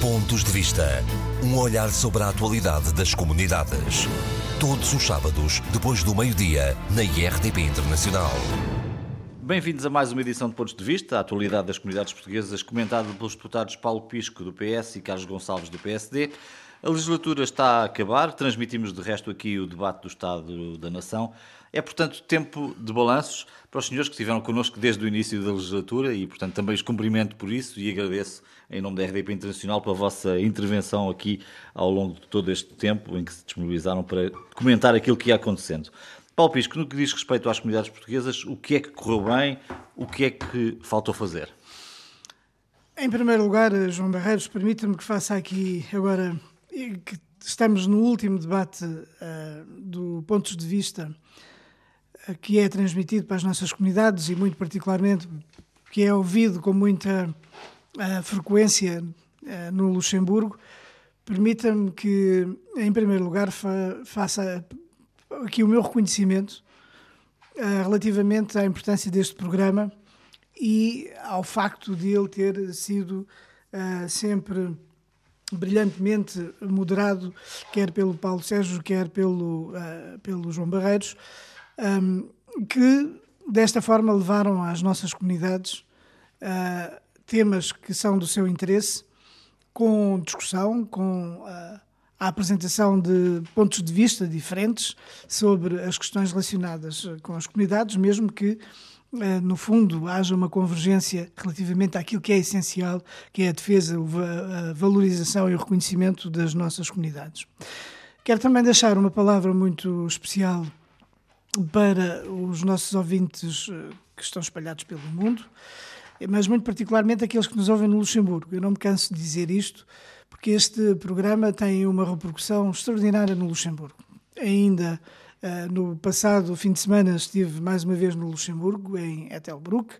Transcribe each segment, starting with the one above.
Pontos de Vista. Um olhar sobre a atualidade das comunidades. Todos os sábados, depois do meio-dia, na IRTP Internacional. Bem-vindos a mais uma edição de Pontos de Vista, a atualidade das comunidades portuguesas, comentada pelos deputados Paulo Pisco, do PS, e Carlos Gonçalves, do PSD. A legislatura está a acabar, transmitimos de resto aqui o debate do Estado da Nação. É, portanto, tempo de balanços para os senhores que estiveram connosco desde o início da legislatura e, portanto, também os cumprimento por isso e agradeço, em nome da RDP Internacional, pela vossa intervenção aqui ao longo de todo este tempo em que se disponibilizaram para comentar aquilo que ia acontecendo. Paulo Pisco, no que diz respeito às comunidades portuguesas, o que é que correu bem, o que é que faltou fazer? Em primeiro lugar, João Barreiros, permita-me que faça aqui agora estamos no último debate uh, do Pontos de Vista que é transmitido para as nossas comunidades e, muito particularmente, que é ouvido com muita uh, frequência uh, no Luxemburgo, permita-me que, em primeiro lugar, fa faça aqui o meu reconhecimento uh, relativamente à importância deste programa e ao facto de ele ter sido sempre brilhantemente moderado, quer pelo Paulo Sérgio, quer pelo, pelo João Barreiros um, que desta forma levaram às nossas comunidades uh, temas que são do seu interesse, com discussão, com uh, a apresentação de pontos de vista diferentes sobre as questões relacionadas com as comunidades, mesmo que uh, no fundo haja uma convergência relativamente àquilo que é essencial, que é a defesa, a valorização e o reconhecimento das nossas comunidades. Quero também deixar uma palavra muito especial para os nossos ouvintes eh, que estão espalhados pelo mundo, mas muito particularmente aqueles que nos ouvem no Luxemburgo. Eu não me canso de dizer isto, porque este programa tem uma repercussão extraordinária no Luxemburgo. Ainda uh, no passado fim de semana estive mais uma vez no Luxemburgo, em Ettelbruck,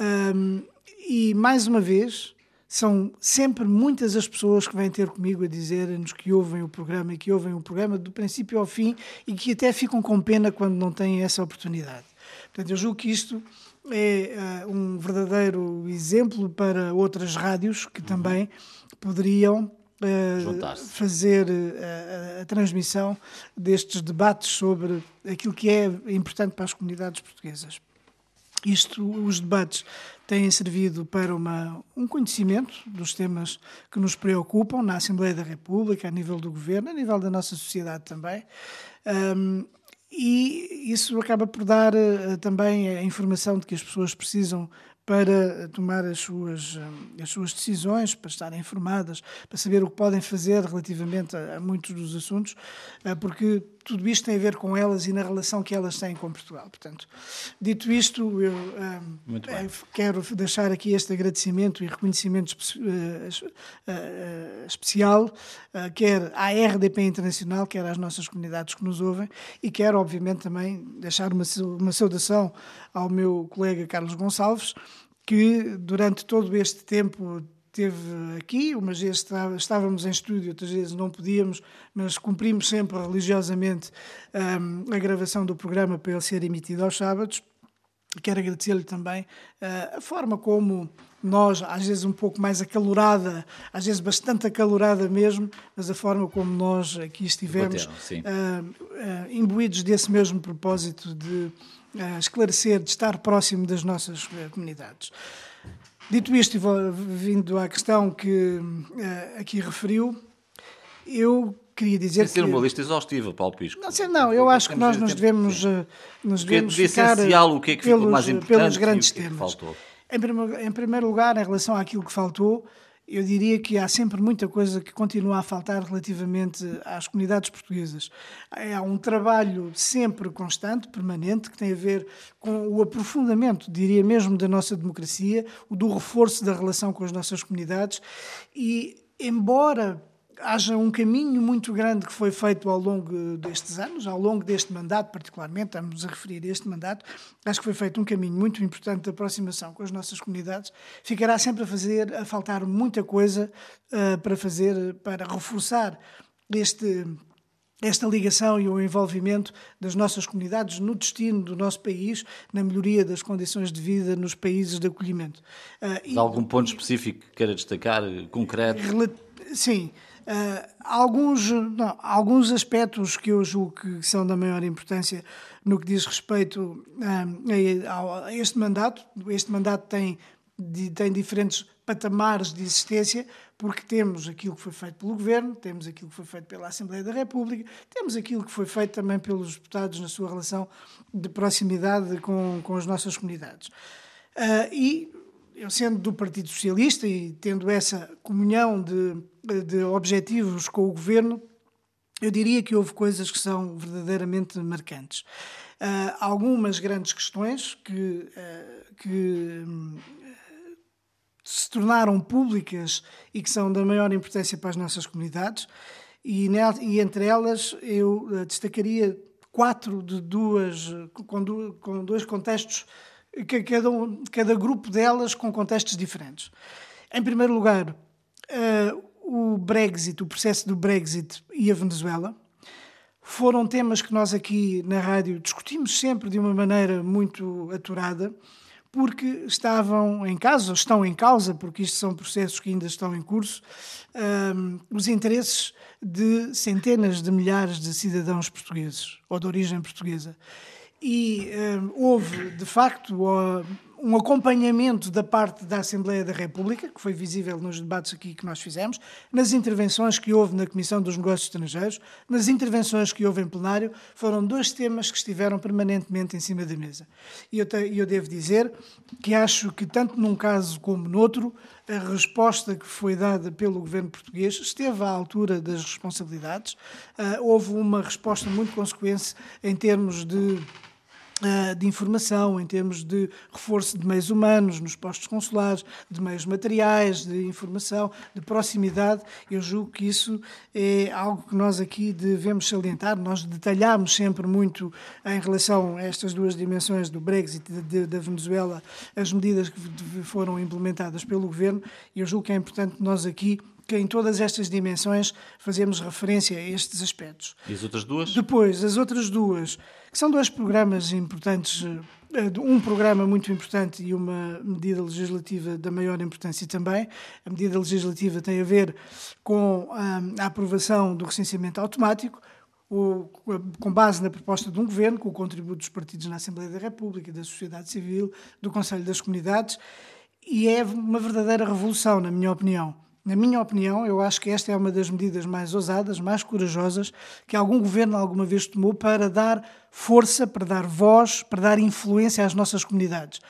um, e mais uma vez são sempre muitas as pessoas que vêm ter comigo a dizer-nos que ouvem o programa e que ouvem o programa do princípio ao fim e que até ficam com pena quando não têm essa oportunidade. Portanto, eu julgo que isto é uh, um verdadeiro exemplo para outras rádios que também poderiam Uh, fazer uh, a, a, transmissão destes debates sobre aquilo que é importante para as comunidades portuguesas. Isto, os debates têm servido para uma, um conhecimento dos temas que nos preocupam na Assembleia da República, a nível do governo, a nível da nossa sociedade também. Um, e isso acaba por dar uh, também a informação de que as pessoas precisam para tomar as suas, eh, as suas decisões, para estarem informadas, para saber o que podem fazer relativamente a, a muitos dos assuntos, uh, porque tudo isto tem a ver com elas e na relação que elas têm com Portugal. Portanto, dito isto, eu um, quero deixar aqui este agradecimento e reconhecimento espe uh, uh, especial, quer à RDP Internacional, quer às nossas comunidades que nos ouvem, e quero, obviamente, também deixar uma, uma saudação ao meu colega Carlos Gonçalves, que durante todo este tempo esteve aqui, umas vezes estávamos em estúdio, outras vezes não podíamos, mas cumprimos sempre religiosamente um, a gravação do programa para ele ser emitido aos sábados. Quero agradecer-lhe também uh, a forma como nós, às vezes um pouco mais acalorada, às vezes bastante acalorada mesmo, mas a forma como nós aqui estivemos uh, uh, imbuídos desse mesmo propósito de esclarecer, de estar próximo das nossas comunidades. Dito isto, e vindo à questão que uh, aqui referiu, eu queria dizer Sem ser uma lista exaustiva, Paulo Pisco. Não, não eu acho que nós nos devemos, uh, nos devemos de ficar essencial, o que é que pelos, mais importante pelos grandes é temas. Em primeiro, em primeiro lugar, em relação àquilo que faltou, eu diria que há sempre muita coisa que continua a faltar relativamente às comunidades portuguesas. Há um trabalho sempre constante, permanente, que tem a ver com o aprofundamento, diria mesmo, da nossa democracia, o do reforço da relação com as nossas comunidades e, embora haja um caminho muito grande que foi feito ao longo destes anos, ao longo deste mandato, particularmente, estamos a referir a este mandato, acho que foi feito um caminho muito importante de aproximação com as nossas comunidades. Ficará sempre a fazer, a faltar muita coisa uh, para fazer, para reforçar este esta ligação e o envolvimento das nossas comunidades no destino do nosso país, na melhoria das condições de vida nos países de acolhimento. Uh, de algum ponto específico que queira destacar, concreto? Sim. Uh, alguns, não, alguns aspectos que eu julgo que são da maior importância no que diz respeito a, a este mandato. Este mandato tem, tem diferentes patamares de existência, porque temos aquilo que foi feito pelo Governo, temos aquilo que foi feito pela Assembleia da República, temos aquilo que foi feito também pelos deputados na sua relação de proximidade com, com as nossas comunidades. Uh, e eu sendo do Partido Socialista e tendo essa comunhão de, de objetivos com o Governo, eu diria que houve coisas que são verdadeiramente marcantes. Uh, algumas grandes questões que, uh, que se tornaram públicas e que são da maior importância para as nossas comunidades, e, e entre elas eu eh, destacaria quatro de duas, com, com dois contextos, cada, um, cada grupo delas com contextos diferentes. Em primeiro lugar, uh, o Brexit, o processo do Brexit e a Venezuela, foram temas que nós aqui na rádio discutimos sempre de uma maneira muito aturada porque estavam em causa, estão em causa, porque isto são processos que ainda estão em curso, um, os interesses de centenas de milhares de cidadãos portugueses ou de origem portuguesa. E um, houve, de facto, um acompanhamento da parte da Assembleia da República, que foi visível nos debates aqui que nós fizemos, nas intervenções que houve na Comissão dos Negócios Estrangeiros, nas intervenções que houve em plenário, foram dois temas que estiveram permanentemente em cima da mesa. E eu, eu devo dizer que acho que, tanto num caso como noutro, a resposta que foi dada pelo governo português esteve à altura das responsabilidades. Uh, houve uma resposta muito consequente em termos de de informação, em termos de reforço de meios humanos nos postos consulares, de meios materiais, de informação, de proximidade. Eu julgo que isso é algo que nós aqui devemos salientar. Nós detalhamos sempre muito em relação a estas duas dimensões do Brexit e da Venezuela, as medidas que foram implementadas pelo governo. Eu julgo que é importante nós aqui que em todas estas dimensões fazemos referência a estes aspectos. E as outras duas? Depois, as outras duas que são dois programas importantes, eh, um programa muito importante e uma medida legislativa da maior importância também. A medida legislativa tem a ver com ah, a aprovação do recenseamento automático, com base na proposta de um governo, com o contributo dos partidos na Assembleia da República, da sociedade civil, do Conselho das Comunidades, e é uma verdadeira revolução, na minha opinião na minha opinião, eu acho que esta é uma das medidas mais ousadas, mais corajosas que algum governo alguma vez tomou para dar força, para dar voz, para dar influência às nossas comunidades.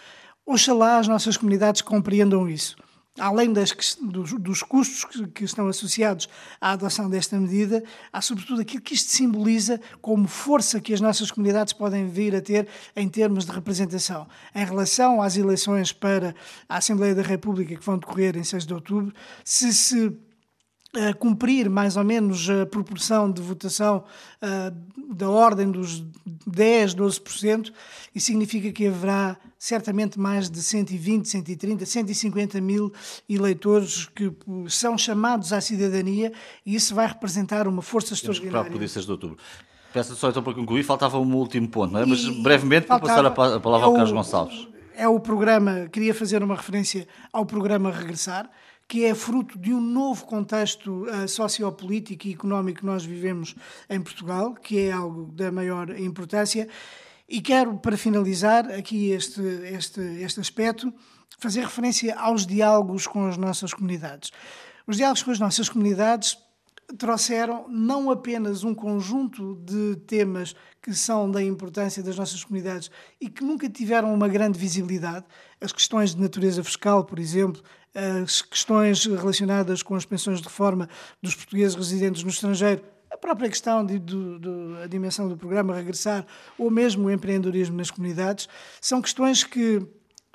Oxalá as nossas comunidades compreendam isso além das, dos, dos, custos que, que, estão associados à adoção desta medida, há sobretudo aquilo que isto simboliza como força que as nossas comunidades podem vir a ter em termos de representação. Em relação às eleições para a Assembleia da República que vão decorrer em 6 de outubro, se se a cumprir mais ou menos a proporção de votação uh, da ordem dos 10, 12%, e significa que haverá certamente mais de 120, 130, 150 mil eleitores que são chamados à cidadania e isso vai representar uma força extraordinária. Para o dia 6 de outubro. Peço só então para concluir, faltava um último ponto, é? mas brevemente para passar a palavra ao Carlos Gonçalves. É o programa, queria fazer uma referência ao programa Regressar, que é fruto de um novo contexto uh, sociopolítico e económico que nós vivemos em Portugal, que é algo da maior importância. E quero, para finalizar aqui este, este, este aspecto, fazer referência aos diálogos com as nossas comunidades. Os diálogos com as nossas comunidades trouxeram não apenas um conjunto de temas que são da importância das nossas comunidades e que nunca tiveram uma grande visibilidade, as questões de natureza fiscal, por exemplo, as questões relacionadas com as pensões de reforma dos portugueses residentes no estrangeiro, a própria questão de, de, de, a dimensão do programa regressar ou mesmo o empreendedorismo nas comunidades são questões que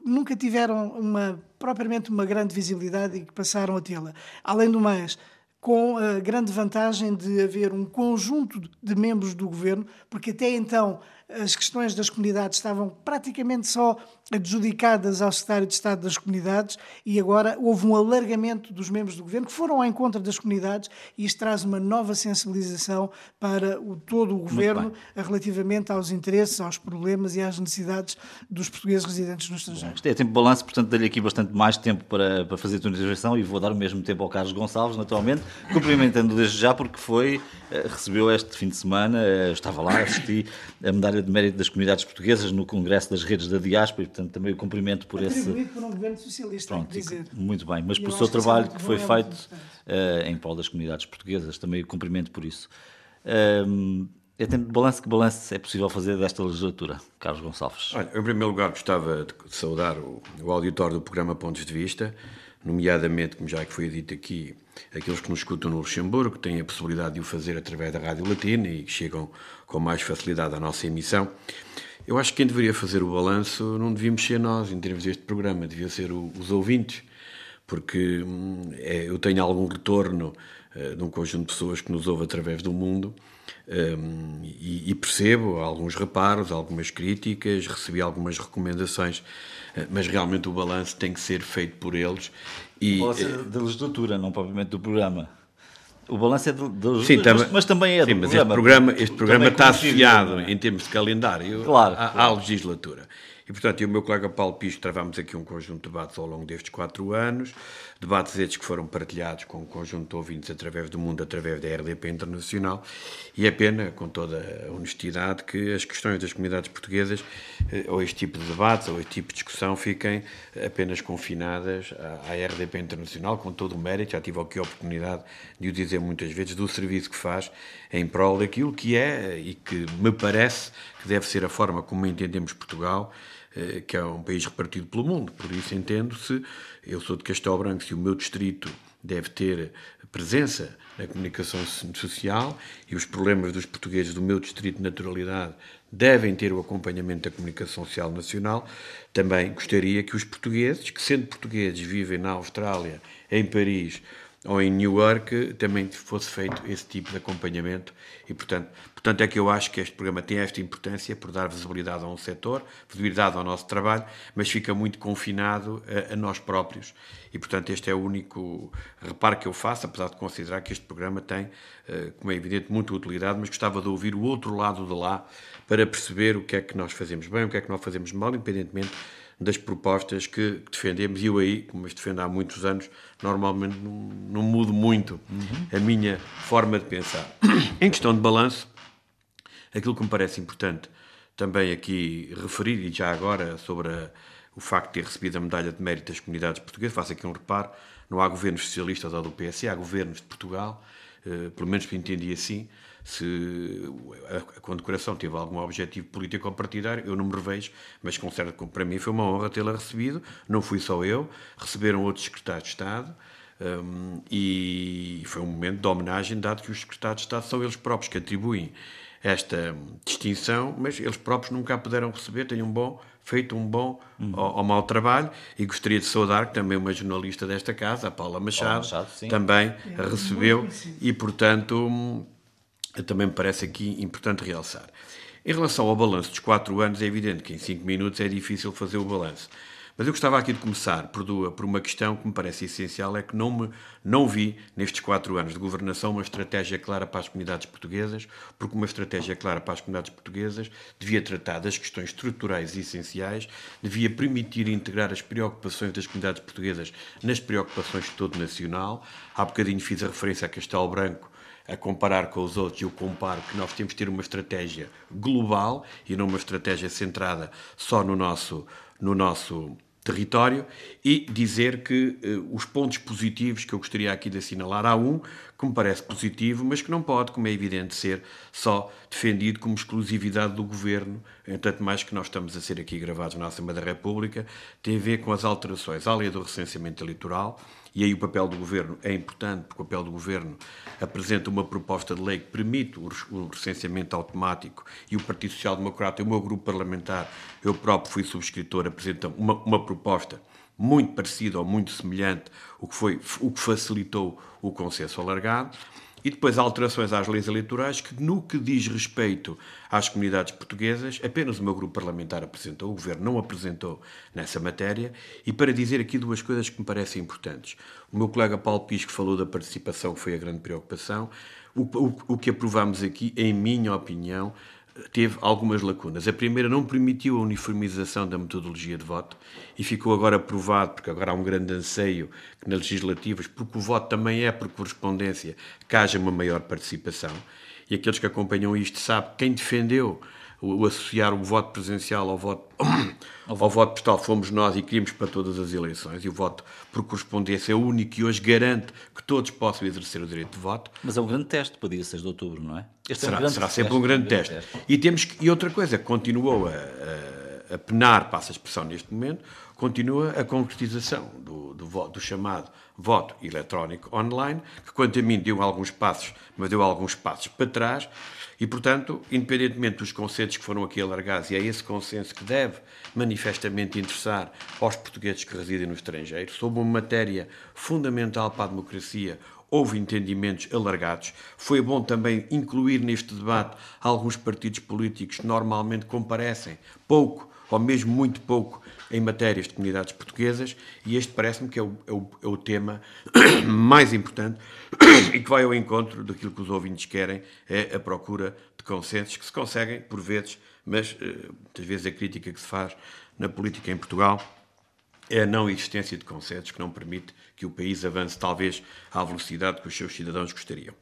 nunca tiveram uma propriamente uma grande visibilidade e que passaram a tê-la. Além do mais, com a grande vantagem de haver um conjunto de membros do governo, porque até então as questões das comunidades estavam praticamente só adjudicadas ao Secretário de Estado das Comunidades e agora houve um alargamento dos membros do governo que foram ao encontro das comunidades e isto traz uma nova sensibilização para o, todo o governo relativamente aos interesses, aos problemas e às necessidades dos portugueses residentes no estrangeiro. Isto é tempo de balanço, portanto, dei-lhe aqui bastante mais tempo para, para fazer a tua intervenção e vou dar o mesmo tempo ao Carlos Gonçalves, naturalmente, cumprimentando desde já porque foi, recebeu este fim de semana, eh, estava lá, assisti a medalha de mérito das comunidades portuguesas no Congresso das Redes da Diáspora e, portanto, também o cumprimento por esse. por um governo socialista, Pronto, dizer. Muito bem, mas E eu seu trabalho é que foi feito eh, em prol das comunidades portuguesas, também o cumprimento por isso. É tempo de balanço, que balanço é possível fazer desta legislatura, Carlos Gonçalves? Olha, em primeiro lugar gostava de saudar o, o auditório do programa Pontos de Vista, nomeadamente, como já que foi dito aqui, aqueles que nos escutam no Luxemburgo, têm a possibilidade de o fazer através da Rádio Latina e que chegam com mais facilidade à nossa emissão. Eu acho que quem deveria fazer o balanço não devíamos ser nós, em termos deste programa, devia ser o, os ouvintes, porque hum, é, eu tenho algum retorno uh, de um conjunto de pessoas que nos ouve através do mundo um, e, e, percebo alguns reparos, algumas críticas, recebi algumas recomendações, uh, mas realmente o balanço tem que ser feito por eles. E, é da legislatura, não propriamente do programa. O balanço é legislatura, sim, mas, mas, também é sim, do mas programa. Este programa, este programa está associado, em termos de calendário, claro, à, claro. à legislatura. E, portanto, eu e o meu colega Paulo Pisco travámos aqui um conjunto de debates ao longo destes quatro anos, debates estes que foram partilhados com um conjunto de ouvintes através do mundo, através da RDP Internacional, e é pena, com toda a honestidade, que as questões das comunidades portuguesas, eh, ou este tipo de debates, ou este tipo de discussão, fiquem apenas confinadas à RDP Internacional, com todo o mérito, já tive aqui a oportunidade de o dizer muitas vezes, do serviço que faz em prol daquilo que é, e que me parece que deve ser a forma como entendemos Portugal, que é um país repartido pelo mundo. Por isso entendo-se, eu sou de Castelo Branco, se o meu distrito deve ter presença na comunicação social e os problemas dos portugueses do meu distrito de naturalidade devem ter o acompanhamento da comunicação social nacional, também gostaria que os portugueses, que sendo portugueses vivem na Austrália, em Paris ou em New York, também fosse feito esse tipo de acompanhamento. E, portanto, portanto é que eu acho que este programa tem esta importância por dar visibilidade a um setor, visibilidade ao nosso trabalho, mas fica muito confinado a, a, nós próprios. E, portanto, este é o único reparo que eu faço, apesar de considerar que este programa tem, como é evidente, muita utilidade, mas gostava de ouvir o outro lado de lá para perceber o que é que nós fazemos bem, o que é que nós fazemos mal, independentemente das propostas que defendemos. E eu aí, como as defendo há muitos anos, normalmente não, não mudo muito uhum. a minha forma de pensar. em questão de balanço, aquilo que me parece importante também aqui referir, e já agora sobre a, o facto de ter recebido a medalha de mérito das comunidades portuguesas, faço aqui um reparo, não há governos socialistas ou do PS, há governos de Portugal, eh, pelo menos entendi assim, se a condecoração teve algum objetivo político ou partidário, eu não me revejo, mas com certo, para mim foi uma honra tê-la recebido. Não fui só eu, receberam outros secretários de Estado. Um, e foi um momento de homenagem, dado que os secretários de Estado são eles próprios que atribuem esta distinção, mas eles próprios nunca a puderam receber. Têm um bom, feito um bom uhum. ou, ou mau trabalho. E gostaria de saudar que também uma jornalista desta casa, a Paula Machado, Paula Machado também é, recebeu. E, portanto, também me parece aqui importante realçar. Em relação ao balanço dos quatro anos, é evidente que em cinco minutos é difícil fazer o balanço. Mas eu gostava aqui de começar por, uma questão que me parece essencial, é que não, me, não vi nestes quatro anos de governação uma estratégia clara para as comunidades portuguesas, porque uma estratégia clara para as comunidades portuguesas devia tratar das questões estruturais e essenciais, devia permitir integrar as preocupações das comunidades portuguesas nas preocupações de todo nacional. Há bocadinho fiz a referência a Castelo Branco, a comparar com os outros, eu comparo que nós temos que ter uma estratégia global e não uma estratégia centrada só no nosso, no nosso território e dizer que uh, os pontos positivos que eu gostaria aqui de assinalar, há um que me parece positivo, mas que não pode, como é evidente, ser só defendido como exclusividade do governo, tanto mais que nós estamos a ser aqui gravados na Assembleia da República, tem a ver com as alterações à lei do recenseamento eleitoral, e aí o papel do governo é importante, porque o papel do governo apresenta uma proposta de lei que permite o recenseamento automático e o Partido Social Democrata, o meu grupo parlamentar, eu próprio fui subscritor, apresenta uma, uma proposta muito parecida ou muito semelhante, o que, foi, o que facilitou o consenso alargado. E depois alterações às leis eleitorais que, no que diz respeito às comunidades portuguesas, apenas o meu grupo parlamentar apresentou, o Governo não apresentou nessa matéria, e para dizer aqui duas coisas que me parecem importantes. O meu colega Paulo Pisco falou da participação, que foi a grande preocupação. O, o, o que aprovamos aqui, em minha opinião, teve algumas lacunas. A primeira não permitiu a uniformização da metodologia de voto e ficou agora provado, porque agora há um grande anseio nas legislativas, porque o voto também é por correspondência, que haja uma maior participação. E aqueles que acompanham isto sabem quem defendeu o, associar o voto presencial ao voto, ao voto postal fomos nós e queríamos para todas as eleições. E o voto por correspondência é o único que hoje garante que todos possam exercer o direito de voto. Mas é um grande teste para dia 6 de outubro, não é? Este será, é um será sempre teste, um grande, teste. teste. E, temos que, e outra coisa, continuou a, a, a penar, passa a expressão neste momento, continua a concretização do, do, do, chamado voto eletrónico online, que quanto a mim deu alguns passos, mas deu alguns passos para trás, e, portanto, independentemente dos conceitos que foram aqui alargados, e é esse consenso que deve manifestamente interessar aos portugueses que residem no estrangeiro, sobre uma matéria fundamental para a democracia, houve entendimentos alargados. Foi bom também incluir neste debate alguns partidos políticos que normalmente comparecem pouco ou mesmo muito pouco em matérias de comunidades portuguesas, e este parece-me que é o, é, o, é o, tema mais importante e que vai ao encontro daquilo que os ouvintes querem, é a procura de consensos que se conseguem, por vezes, mas eh, muitas vezes a crítica que se faz na política em Portugal é a não existência de consensos que não permite que o país avance, talvez, à velocidade que os seus cidadãos gostariam.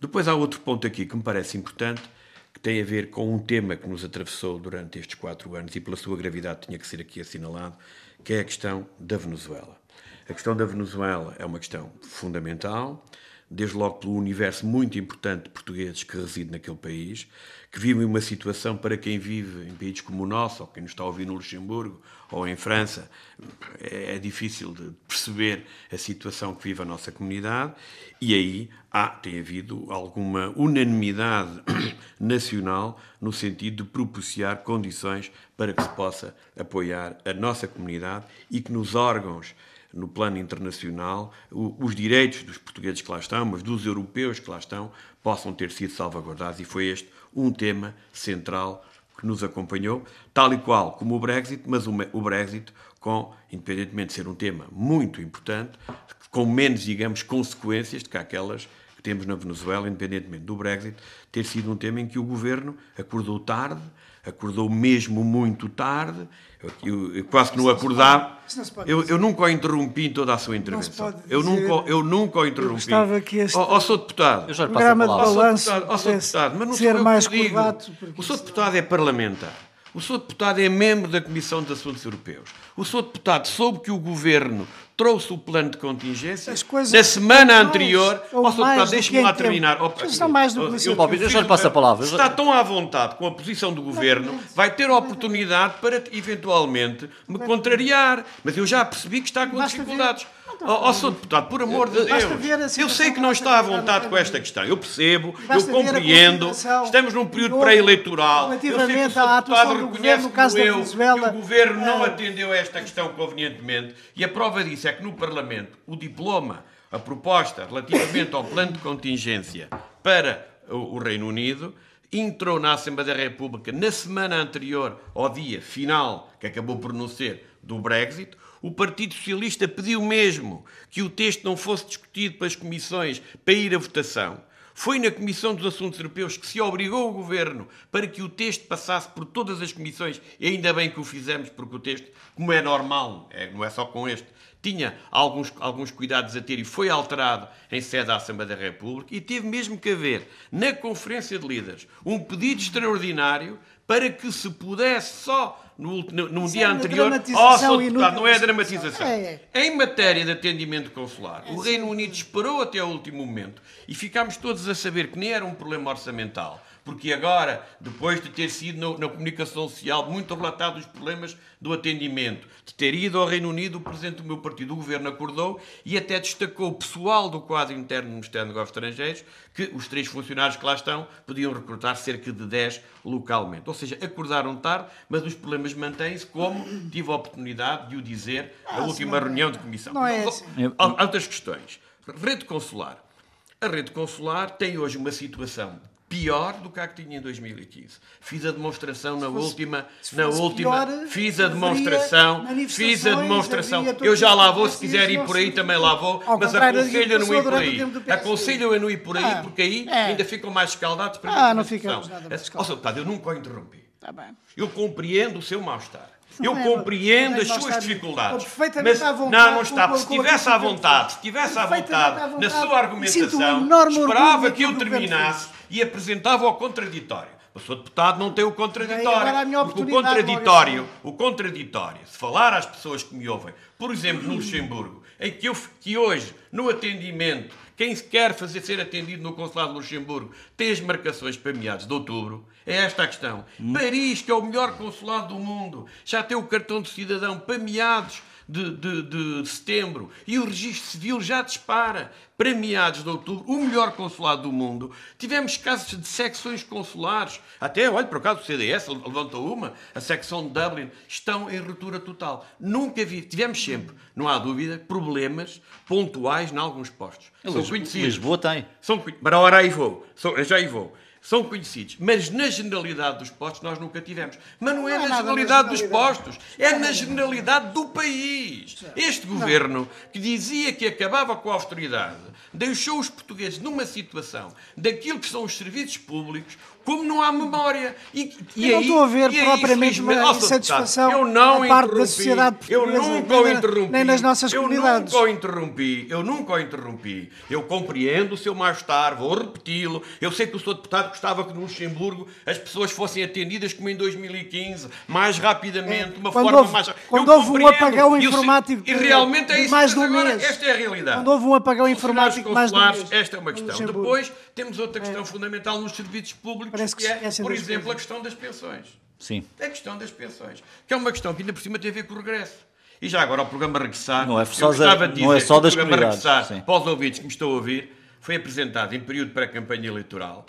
Depois há outro ponto aqui que me parece importante, que tem a ver com um tema que nos atravessou durante estes quatro anos e pela sua gravidade tinha que ser aqui assinalado, que é a questão da Venezuela. A questão da Venezuela é uma questão fundamental, desde logo pelo universo muito importante de portugueses que reside naquele país, que vivem uma situação para quem vive em países como o nosso, ou quem nos está a ouvir no Luxemburgo ou em França, é, é difícil de perceber a situação que vive a nossa comunidade, e aí há, tem havido alguma unanimidade nacional no sentido de propiciar condições para que se possa apoiar a nossa comunidade e que nos órgãos no plano internacional, os direitos dos portugueses que lá estão, mas dos europeus que lá estão, possam ter sido salvaguardados. E foi este um tema central que nos acompanhou, tal e qual como o Brexit, mas o Brexit com, independentemente de ser um tema muito importante, com menos, digamos, consequências do que aquelas que temos na Venezuela, independentemente do Brexit, ter sido um tema em que o governo acordou tarde, acordou mesmo muito tarde, eu, eu quase que não acordava. Eu, eu, nunca o interrompi em toda a sua intervenção. Eu nunca, eu nunca o interrompi. Eu que este oh, oh, Sr. Deputado. Eu já programa de balanço oh, Sr. Deputado, mas não ser mais. O Sr. Deputado é parlamentar. O Sr. Deputado é membro da Comissão de Assuntos Europeus. O Sr. Deputado soube que o Governo trouxe o plano de contingência na semana anterior. Ó, Sr. Deputado, deixe-me lá terminar. Oh, estão mais do que eu, eu, eu já lhe passo a palavra. Está tão à vontade com a posição do Governo, vai ter a oportunidade para, eventualmente, me contrariar. Mas eu já percebi que está com dificuldades. Ó, oh, Sr. Deputado, por amor de Deus, eu sei que não está à vontade com esta questão. Eu percebo, eu compreendo. Estamos num período pré-eleitoral. Eu sei que o Sr. Deputado reconhece como eu que o Governo não atendeu a esta questão convenientemente. E a prova disso é que no Parlamento o diploma, a proposta relativamente ao plano de contingência para o Reino Unido, entrou na Assembleia da República na semana anterior ao dia final, que acabou por não ser, do Brexit. O Partido Socialista pediu mesmo que o texto não fosse discutido pelas comissões para ir à votação. Foi na Comissão dos Assuntos Europeus que se obrigou o Governo para que o texto passasse por todas as comissões, e ainda bem que o fizemos, porque o texto, como é normal, é, não é só com este, tinha alguns, alguns cuidados a ter e foi alterado em sede da Assembleia da República, e teve mesmo que haver, na Conferência de Líderes, um pedido extraordinário para que se pudesse só no, no, no dia anterior. Oh, deputado, não é a dramatização. É. Em matéria de atendimento consular, é, o Reino Unido esperou até o último momento e ficámos todos a saber que nem era um problema orçamental porque agora, depois de ter sido no, na comunicação social muito relatado os problemas do atendimento, de ter ido ao Reino Unido, o presidente do meu partido, o governo, acordou e até destacou o pessoal do quadro interno do Ministério dos Negócios Estrangeiros, que os três funcionários que lá estão podiam recrutar cerca de 10 localmente. Ou seja, acordaram tarde, mas os problemas mantêm-se, como tive a oportunidade de o dizer na ah, última reunião de comissão. Não é assim. Outras questões. Rede consular. A rede consular tem hoje uma situação pior do que a que tinha em 2015. Fiz a demonstração na última, na última, pior, fiz a demonstração, fiz a demonstração. Eu já lá vou, se quiser ir por aí também lá vou, mas aconselho a não ir por aí. Aconselho a não ir por aí, ah, porque aí é. ainda ficam mais escaldados para Ah, não ficamos nada mais escaldados. Eu nunca o interrompi. Tá bem. Eu compreendo o seu mal-estar. Eu é, compreendo as suas dificuldades. Mas, não, não está. Se estivesse à vontade, se estivesse à vontade na sua argumentação, esperava que eu terminasse e apresentava o contraditório. O senhor deputado não tem o contraditório. Porque o contraditório, o contraditório, se falar às pessoas que me ouvem, por exemplo, no Luxemburgo, em que, eu, que hoje, no atendimento, quem se quer fazer ser atendido no Consulado de Luxemburgo tem as marcações para meados de outubro. É esta a questão. Hum. Paris, que é o melhor consulado do mundo, já tem o cartão de cidadão para meados de, de, de, setembro e o registro civil já dispara para meados de outubro, o melhor consulado do mundo. Tivemos casos de secções consulares, até, olha, por acaso o CDS levantou uma, a secção de Dublin, estão em ruptura total. Nunca vi, tivemos sempre, não há dúvida, problemas pontuais em alguns postos. São conhecidos. Lisboa tem. São, para a hora aí vou, já aí vou são conhecidos. Mas na generalidade dos postos nós nunca tivemos. Mas não é não na, generalidade na generalidade dos postos, é na generalidade do país. Este governo, que dizia que acabava com a austeridade, deixou os portugueses numa situação daquilo que são os serviços públicos, como não há memória. E, e eu não estou a ver propriamente uma insatisfação eu não da parte da sociedade portuguesa. Eu nunca o interrompi. Nem nas nossas eu comunidades. Eu nunca o interrompi. Eu nunca o interrompi. Eu compreendo o seu mal-estar, vou repeti-lo. Eu sei que o Sr. Deputado gostava que no Luxemburgo as pessoas fossem atendidas como em 2015, mais rapidamente, de uma quando forma houve, mais... Quando houve um apagão informático e, realmente é isso mais de um agora, mês. Esta é a realidade. Quando houve um apagão informático mais de um mês. Esta é uma questão. Depois temos outra questão é. fundamental nos serviços públicos, Parece que, que é, por exemplo, a questão das pensões. Sim. A questão das pensões. Que é uma questão que ainda por cima tem a ver com o regresso. E já agora o programa Regressar. Não é só, da, não é só das o programa Regressar, sim. para os ouvintes que me estão a ouvir, foi apresentado em período pré-campanha eleitoral.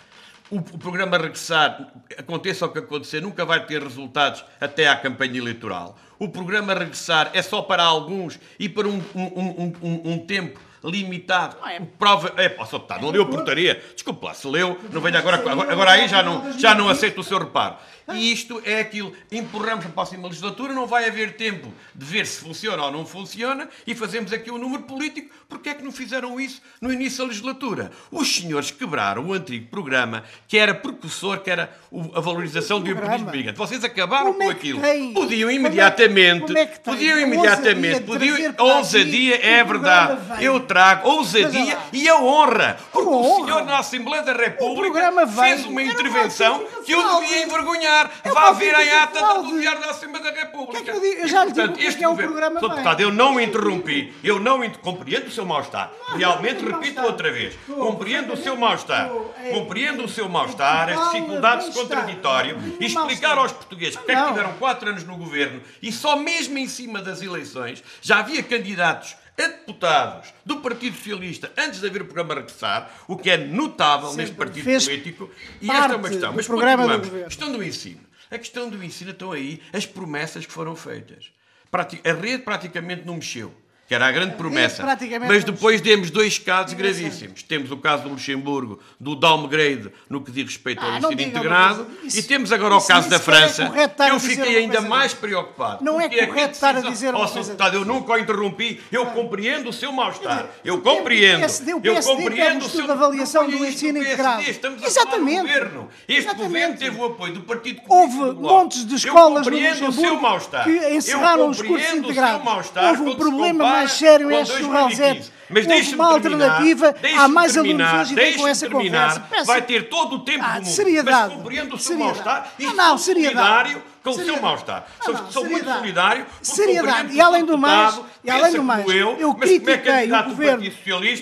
O, o, programa Regressar, aconteça o que acontecer, nunca vai ter resultados até à campanha eleitoral. O programa Regressar é só para alguns e para um, um, um, um tempo limitado. Não é. Prova. É, posso optar, não leu a portaria. Desculpe lá, se leu, não venha agora. Agora, agora aí já não, já não aceito o seu reparo. E isto é aquilo. Empurramos a próxima legislatura, não vai haver tempo de ver se funciona ou não funciona e fazemos aqui um número político. Porquê é que não fizeram isso no início da legislatura? Os senhores quebraram o antigo programa que era precursor, que era a valorização do impedimento migrante. Vocês acabaram com é aquilo. Podiam imediatamente. É, é podiam imediatamente. Podiam. Ousadia, é verdade. Eu trago ousadia e a honra. Porque o senhor na Assembleia da República fez uma intervenção que eu devia envergonhar lugar. Eu Vá ver a ata do Diário da Assembleia da República. Que é que eu, eu já lhe digo este é o programa Sr. Deputado, eu não interrompi. Eu não compreendo o seu mal-estar. Realmente, repito outra vez. Compreendo o seu mal-estar. É compreendo o seu mal-estar, as dificuldades contraditório e explicar aos portugueses porque é que tiveram quatro anos no governo e só mesmo em cima das eleições já havia candidatos a deputados do Partido Socialista antes de haver o programa regressar, o que é notável neste partido político. E esta é uma questão. Mas programa do questão do ensino. A questão do ensino estão aí as promessas que foram feitas. A rede praticamente não mexeu que era a grande promessa. Mas depois temos dois casos gravíssimos. Temos o caso do Luxemburgo, do downgrade no que diz respeito ao ah, ensino integrado, isso, e temos agora o caso da França, é eu fiquei ainda mais preocupado. Não é correto estar a dizer uma coisa deputado, Eu nunca o interrompi, eu compreendo o seu mal-estar, eu compreendo. eu compreendo o seu avaliação do ensino integrado. Estamos Exatamente. governo. Este governo teve o apoio do Partido Comunista Houve montes de escolas no Luxemburgo que encerraram os cursos integrados. Houve um problema mais sério é. Mas deixe uma alternativa. Há mais alunos hoje e com essa conversa. Vai ter todo o tempo ah, do mundo. Seriedade. Mas compreendo o seu mal-estar. Não, não, seriedade com o seu mal-estar. Sou, não, sou muito solidário. Seriedade. E além do mais, e além do mais eu, eu é critiquei o governo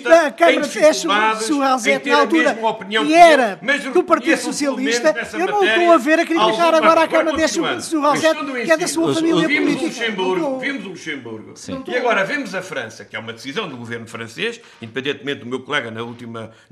da Câmara de Sr. na altura e era do Partido Socialista. Eu não estou a ver a criticar agora a Câmara de Sr. que é da sua família política. Vimos o Luxemburgo. E agora vemos a França, que é uma decisão do governo francês, independentemente do meu colega no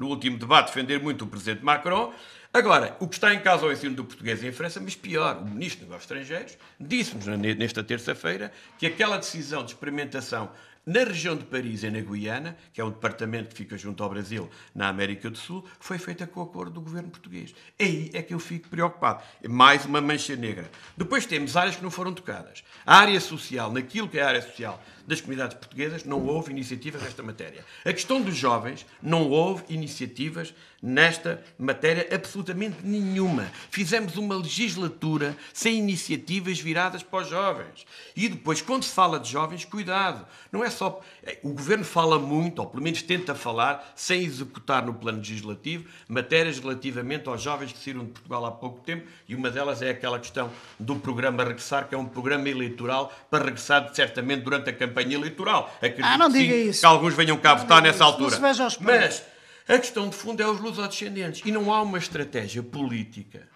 último debate defender muito o presidente Macron, Agora, o que está em causa é o ensino do português em França, mas pior, o Ministro dos Negócios Estrangeiros disse-nos nesta terça-feira que aquela decisão de experimentação na região de Paris e na Guiana, que é um departamento que fica junto ao Brasil, na América do Sul, foi feita com o acordo do governo português. Aí é que eu fico preocupado. É mais uma mancha negra. Depois temos áreas que não foram tocadas. A área social, naquilo que é a área social das comunidades portuguesas, não houve iniciativas nesta matéria. A questão dos jovens, não houve iniciativas nesta matéria absolutamente nenhuma. Fizemos uma legislatura sem iniciativas viradas para os jovens. E depois, quando se fala de jovens, cuidado. Não é só. É, o governo fala muito, ou pelo menos tenta falar, sem executar no plano legislativo, matérias relativamente aos jovens que saíram de Portugal há pouco tempo, e uma delas é aquela questão do programa Regressar, que é um programa eleitoral para regressar certamente durante a campanha eleitoral. Acredito ah, não diga sim, isso. Que alguns venham cá não votar nessa isso. altura. Mas a questão de fundo é os lusodescendentes. E não há uma estratégia política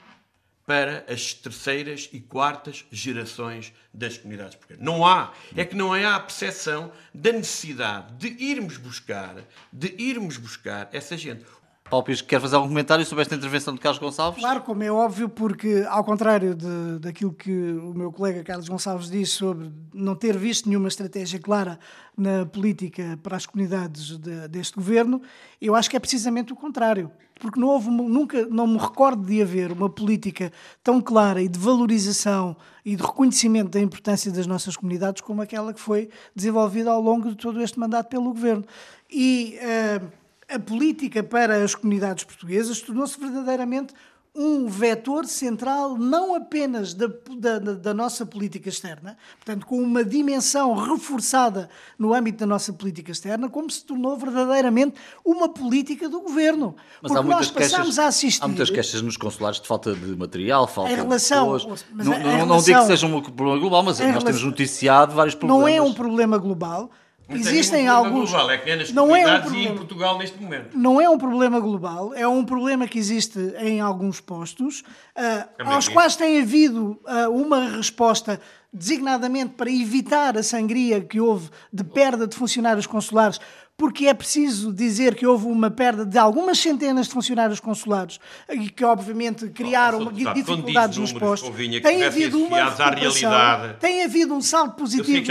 para as terceiras e quartas gerações das comunidades portuguesas. Não há. É que não há a percepção da necessidade de irmos buscar, de irmos buscar essa gente. Paulo quer fazer algum comentário sobre esta intervenção de Carlos Gonçalves? Claro, como é óbvio, porque ao contrário de, daquilo que o meu colega Carlos Gonçalves disse sobre não ter visto nenhuma estratégia clara na política para as comunidades de, deste governo, eu acho que é precisamente o contrário. Porque não houve, nunca, não me recordo de haver uma política tão clara e de valorização e de reconhecimento da importância das nossas comunidades como aquela que foi desenvolvida ao longo de todo este mandato pelo governo. E. Uh, a política para as comunidades portuguesas tornou-se verdadeiramente um vetor central não apenas da, da, da, nossa política externa, portanto, com uma dimensão reforçada no âmbito da nossa política externa, como se tornou verdadeiramente uma política do governo. Mas Porque nós passamos queixas, a assistir. Há muitas queixas nos consulados de falta de material, falta em relação, de pessoas. Não, não, relação, não digo que seja um problema global, mas nós relação, temos noticiado vários problemas. Não é um problema global Existem um alguns. Global, é que é nas não é um problema, em Portugal neste momento. Não é um problema global, é um problema que existe em alguns postos, uh, aos quais tem havido uh, uma resposta designadamente para evitar a sangria que houve de perda de funcionários consulares porque é preciso dizer que houve uma perda de algumas centenas de funcionários consulares e que, obviamente, criaram oh, dificuldades nos postos. Tem havido uma realidade. Tem havido um saldo positivo.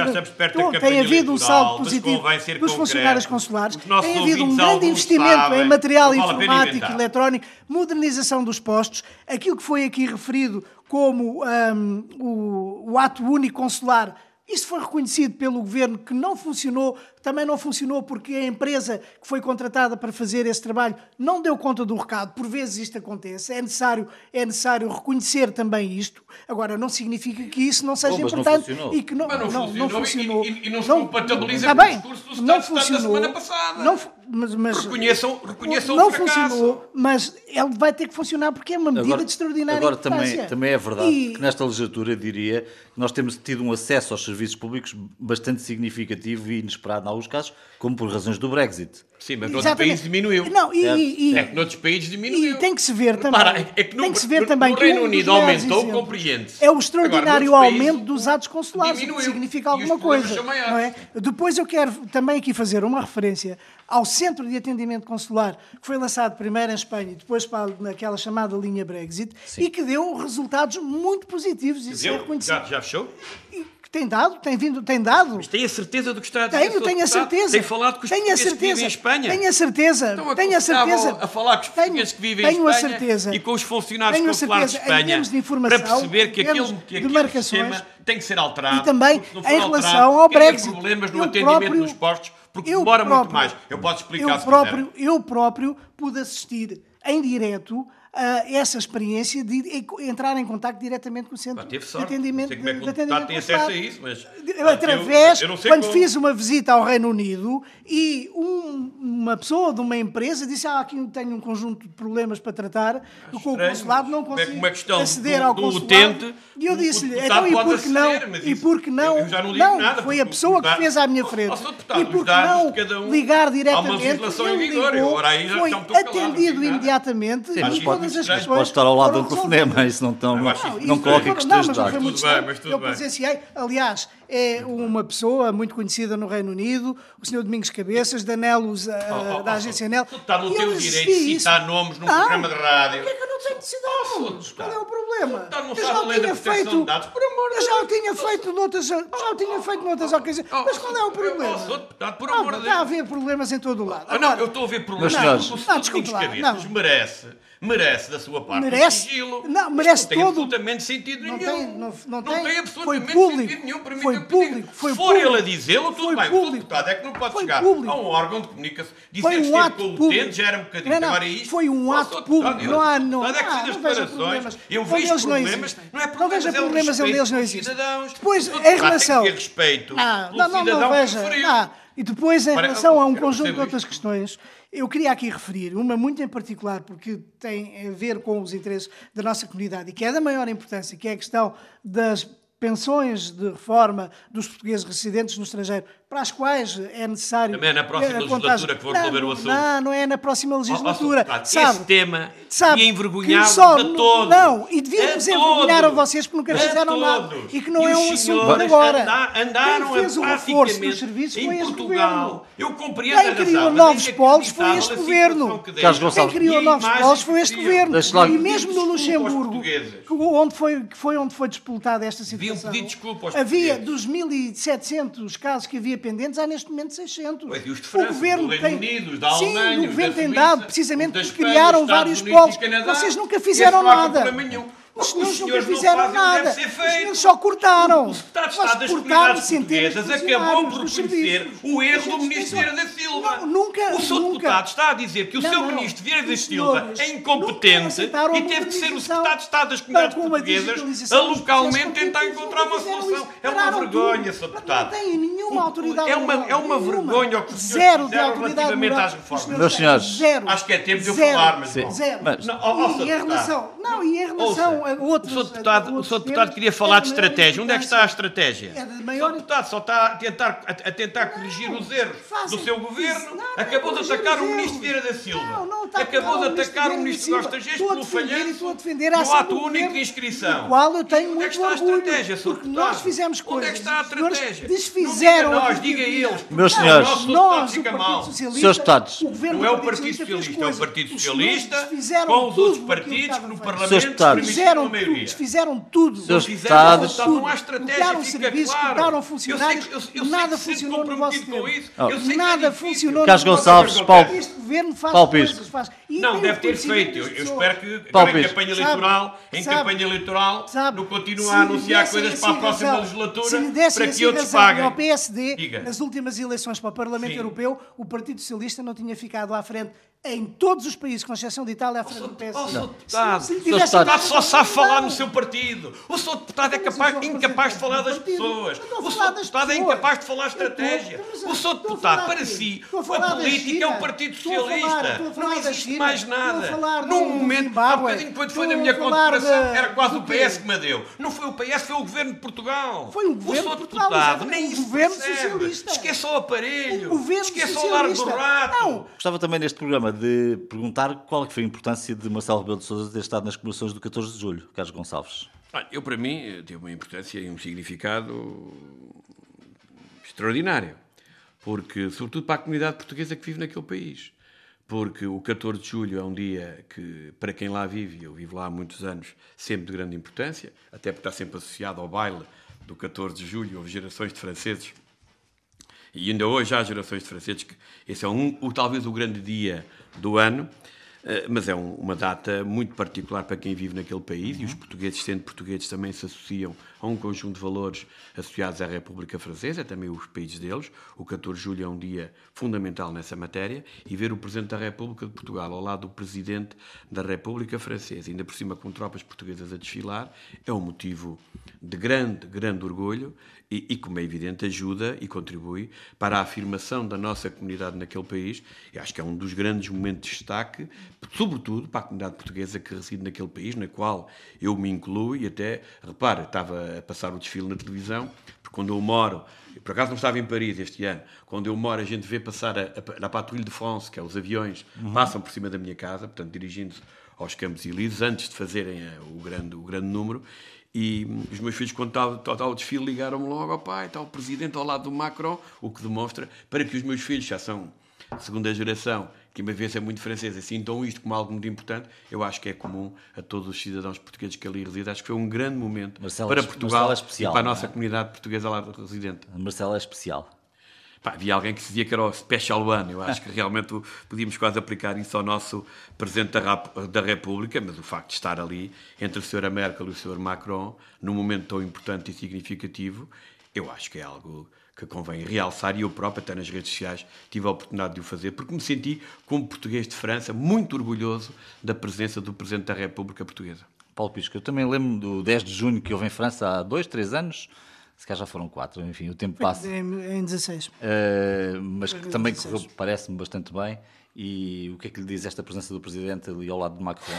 tem havido um saldo positivo dos funcionários consulares. Tem havido um grande investimento sabem, em material informático, eletrónico, modernização dos postos. Aquilo que foi aqui referido como um, o, o ato único consular isso foi reconhecido pelo governo que não funcionou, também não funcionou porque a empresa que foi contratada para fazer esse trabalho não deu conta do recado. Por vezes isto acontece. É necessário, é necessário reconhecer também isto. Agora, não significa que isso não seja importante não e que não, Mas não, não, funcionou, não funcionou. E, e, e não se compatibiliza não, com o discurso do não funcionou, da semana passada. Não, mas, mas, reconheçam reconheçam não o fracasso. funcionou, mas ele vai ter que funcionar porque é uma medida agora, de extraordinária Agora também, também é verdade e... que nesta legislatura, diria, nós temos tido um acesso aos serviços públicos bastante significativo e inesperado alguns casos, como por razões do Brexit. Sim, mas noutros países diminuiu. Não, e, e, é que noutros países diminuiu. E tem que se ver também. Repara, é que no, tem que se ver no, também no Reino Unido aumentou, compreende É o extraordinário Agora, aumento dos atos consulares, diminuiu, significa alguma coisa. Não é? Depois eu quero também aqui fazer uma referência ao Centro de Atendimento Consular, que foi lançado primeiro em Espanha e depois para aquela chamada linha Brexit, Sim. e que deu resultados muito positivos. Isso deu? é reconhecido. Já, já fechou? E, tem dado, tem vindo, tem dado. Mas tem a certeza do que está a dizer? Tenho, tenho a certeza. Tem falado com os tenho portugueses que vivem em Espanha? Tenho a certeza. Então, tenho a certeza. a falar com os portugueses que vivem tenho em Espanha a certeza. e com os funcionários consulares de Espanha de para perceber que aquele, que aquele sistema tem que ser alterado. E também em relação ao Brexit. problemas no atendimento próprio, nos postos porque demora próprio, muito mais. Eu posso explicar eu próprio, quiser. Eu próprio pude assistir em direto uh, essa experiência de entrar em contato diretamente com o centro de atendimento. Não sei como é que o tem acesso a isso, mas. Através, eu, eu quando como... fiz uma visita ao Reino Unido e um, uma pessoa de uma empresa disse: Ah, aqui tenho um conjunto de problemas para tratar, com o consulado não consigo uma questão aceder do, ao do consulado. Utente, e eu disse-lhe: Então, e por que não? E por que não? não, não foi a pessoa que fez à minha frente. e por que não ligar diretamente? Há uma legislação em vigor, agora aí já foi atendido imediatamente e todas as questões. Pode estar ao lado do telefonema, isso não, estão não, não, é não coloca questões de dados. Tudo bem, mas tudo Eu presenciei, aliás, é uma pessoa muito conhecida no Reino Unido, o senhor Domingos Cabeças, da Nelos, eh, oh, oh, oh, da agência Nel. Está no teu direito de citar nomes num programa de rádio. Porquê que eu não tenho de citar nomes? Qual é o problema? Eu já o tinha feito. Eu já o tinha feito noutras, já o tinha feito noutras ocasiões. Mas qual é o problema? Deputado, por amor de Deus. Está a haver problemas em todo o lado. Ah, não, eu estou a ver problemas. Mas, não, o senhor Domingos Cabeças merece merece da sua parte merece, um sigilo. Não, merece Isto não todo. tem absolutamente sentido não nenhum. Tem, não, não, não tem, tem absolutamente foi público, sentido nenhum. para mim. foi público, foi público Se for ele a dizê-lo, tudo bem. Público, o deputado é que não pode chegar público. a um órgão de comunicação. Dizer um que esteve com o utente já era um bocadinho. Não, não, agora é isto. Foi um ato deputado, público. Ele, não há, não é Não, é é não vejo problemas. Eu vejo problemas. Ah, não é problemas, não vejo problemas, eles não existem. Depois, em relação... Tem que ter respeito pelo cidadão que. Ah, e depois, em relação a um conjunto de outras questões eu queria aqui referir uma muito em particular, porque tem a ver com os interesses da nossa comunidade e que é da maior importância, que é a questão das pensões de reforma dos portugueses residentes no estrangeiro para as quais é necessário. Também é na próxima eh, legislatura que vou resolver o assunto. Não, não é na próxima legislatura. Oh, oh, sabe, esse tema sabe, envergonhar só, a todos. Não, e devíamos a envergonhar a vocês que nunca fizeram nada. E que não e é um assunto de agora. Andaram Quem fez o reforço dos serviços em foi este Portugal. Governo. Eu compreendo Quem criou razão, novos é polos foi este governo. Quem criou novos polos foi este governo. E mesmo no Luxemburgo, onde foi, que foi onde foi disputada esta situação, havia dos 1.700 casos que havia independentes, há neste momento 600. Pois, e os de França, o governo do Reino tem... Unido, da Sim, Alemanha, o governo tem dado precisamente porque criaram vários polos. Vocês nunca fizeram nada. Não há problema nenhum. Os senhores, os senhores nunca fizeram nada. Os senhores só cortaram. O secretário de Estado das Comunidades Portuguesas acabou por reconhecer o erro do Ministério da Silva. Não, nunca, o senhor nunca. deputado está a dizer que o não, seu não, ministro Vieira da Silva é incompetente e teve que ser o secretário de Estado das Comunidades Portuguesas a localmente tentar encontrar uma solução. É uma vergonha, senhor Deputado. Não tem nenhuma autoridade. É uma, é uma vergonha o que os senhores fizeram relativamente às reformas. Meus senhores. Acho que é tempo de eu falar, mas... Zero. Não, e em relação... Não, e em relação outros, o senhor deputado, o senhor deputado queria falar é de estratégia. Onde é que está a estratégia? É maior... O senhor deputado só está a tentar, a, a tentar não, corrigir os erros do seu governo. Não, Acabou de atacar o ministro Vieira da Silva. Acabou de atacar o ministro Costa Geste pelo falhanço no ato único de inscrição. qual eu tenho muito orgulho. Porque nós fizemos coisas. Onde é que está a é estratégia? Desfizeram nós, diga eles. Meus senhores, nós, o Partido Socialista, O governo não é o Partido Socialista, é o Partido Socialista com os outros partidos que no Parlamento fizeram fizeram tudo, desfizeram tudo. Seus estados. Tudo. Mudaram serviços, claro. cortaram funcionários. Eu sei, eu, eu nada funcionou no vosso tempo. Oh. Eu sei nada é funcionou Carlos no vosso Gonçalves, tempo. Paulo. Este governo faz Paulo coisas, faz. E não, deve ter feito. Eu, eu espero que Paulo em campanha eleitoral, sabe, em campanha eleitoral, sabe, não continue a anunciar coisas para a próxima legislatura para que outros paguem. Ao PSD, nas últimas eleições para o Parlamento Europeu, o Partido Socialista não tinha ficado à frente em todos os países, com exceção de Itália, à frente do PSD. Não. Não. Se, se. Está só falar no seu partido. O senhor deputado é capaz, é incapaz de falar das pessoas. O senhor deputado é incapaz de falar estratégia. O senhor deputado, para si, a política é o Partido Socialista. Não existe mais nada. Num momento, há bocadinho quando foi na minha condecoração, era quase o PS que me deu. Não foi o PS, foi o governo de Portugal. Foi o governo de Portugal. Deputado, nem isso governo socialista. Esqueça o aparelho. Esqueça o largo do rato. Gostava também neste programa de perguntar qual é foi a importância de Marcelo Rebelo de Sousa ter estado nas comemorações do 14 de julho. Carlos Gonçalves? Olha, eu, para mim, eh, teve uma importância e um significado extraordinário, porque, sobretudo para a comunidade portuguesa que vive naquele país. Porque o 14 de julho é um dia que, para quem lá vive, eu vivo lá há muitos anos, sempre de grande importância, até porque está sempre associado ao baile do 14 de julho, houve gerações de franceses, e ainda hoje há gerações de franceses que esse é um, o, talvez o grande dia do ano, eh, mas é um, uma data muito particular para quem vive naquele país uhum. e os portugueses, sendo portugueses, também se associam a um conjunto de valores associados à República Francesa, também os países deles. O 14 de julho é um dia fundamental nessa matéria e ver o Presidente da República de Portugal ao lado do Presidente da República Francesa, ainda por cima com tropas portuguesas a desfilar, é um motivo de grande, grande orgulho e, e, como é evidente, ajuda e contribui para a afirmação da nossa comunidade naquele país. e acho que é um dos grandes momentos de destaque, sobretudo para a comunidade portuguesa que reside naquele país, na qual eu me incluo e até, repara, estava a passar o desfile na televisão, porque quando eu moro, por acaso não estava em Paris este ano, quando eu moro a gente vê passar a, a, a Patrulha de France, que é os aviões, uhum. passam por cima da minha casa, portanto, dirigindo-se aos Campos Elíseos, antes de fazerem eh, o grande, o grande número, e os meus filhos, quando estava o desfile, ligaram-me logo: pai, está o presidente ao lado do Macron, o que demonstra para que os meus filhos já são segunda geração, que uma vez é muito francês assim sintam isto como algo muito importante, eu acho que é comum a todos os cidadãos portugueses que ali residem. Acho que foi um grande momento Marcelo, para Portugal é especial, e para a é? nossa é? comunidade portuguesa lá residente. Marcelo é especial. Pá, havia alguém que dizia que era o Special One. Eu acho que realmente podíamos quase aplicar isso ao nosso Presidente da, da República, mas o facto de estar ali entre a Sra. Merkel e o Sr. Macron, num momento tão importante e significativo, eu acho que é algo que convém realçar e eu próprio, até nas redes sociais, tive a oportunidade de o fazer, porque me senti, como português de França, muito orgulhoso da presença do Presidente da República Portuguesa. Paulo Pisco, eu também lembro do 10 de junho que houve em França há dois, três anos, se calhar já foram quatro, enfim, o tempo passa. Em, em 16. Uh, mas que também correu, parece-me, bastante bem. E o que é que lhe diz esta presença do Presidente ali ao lado de Macron?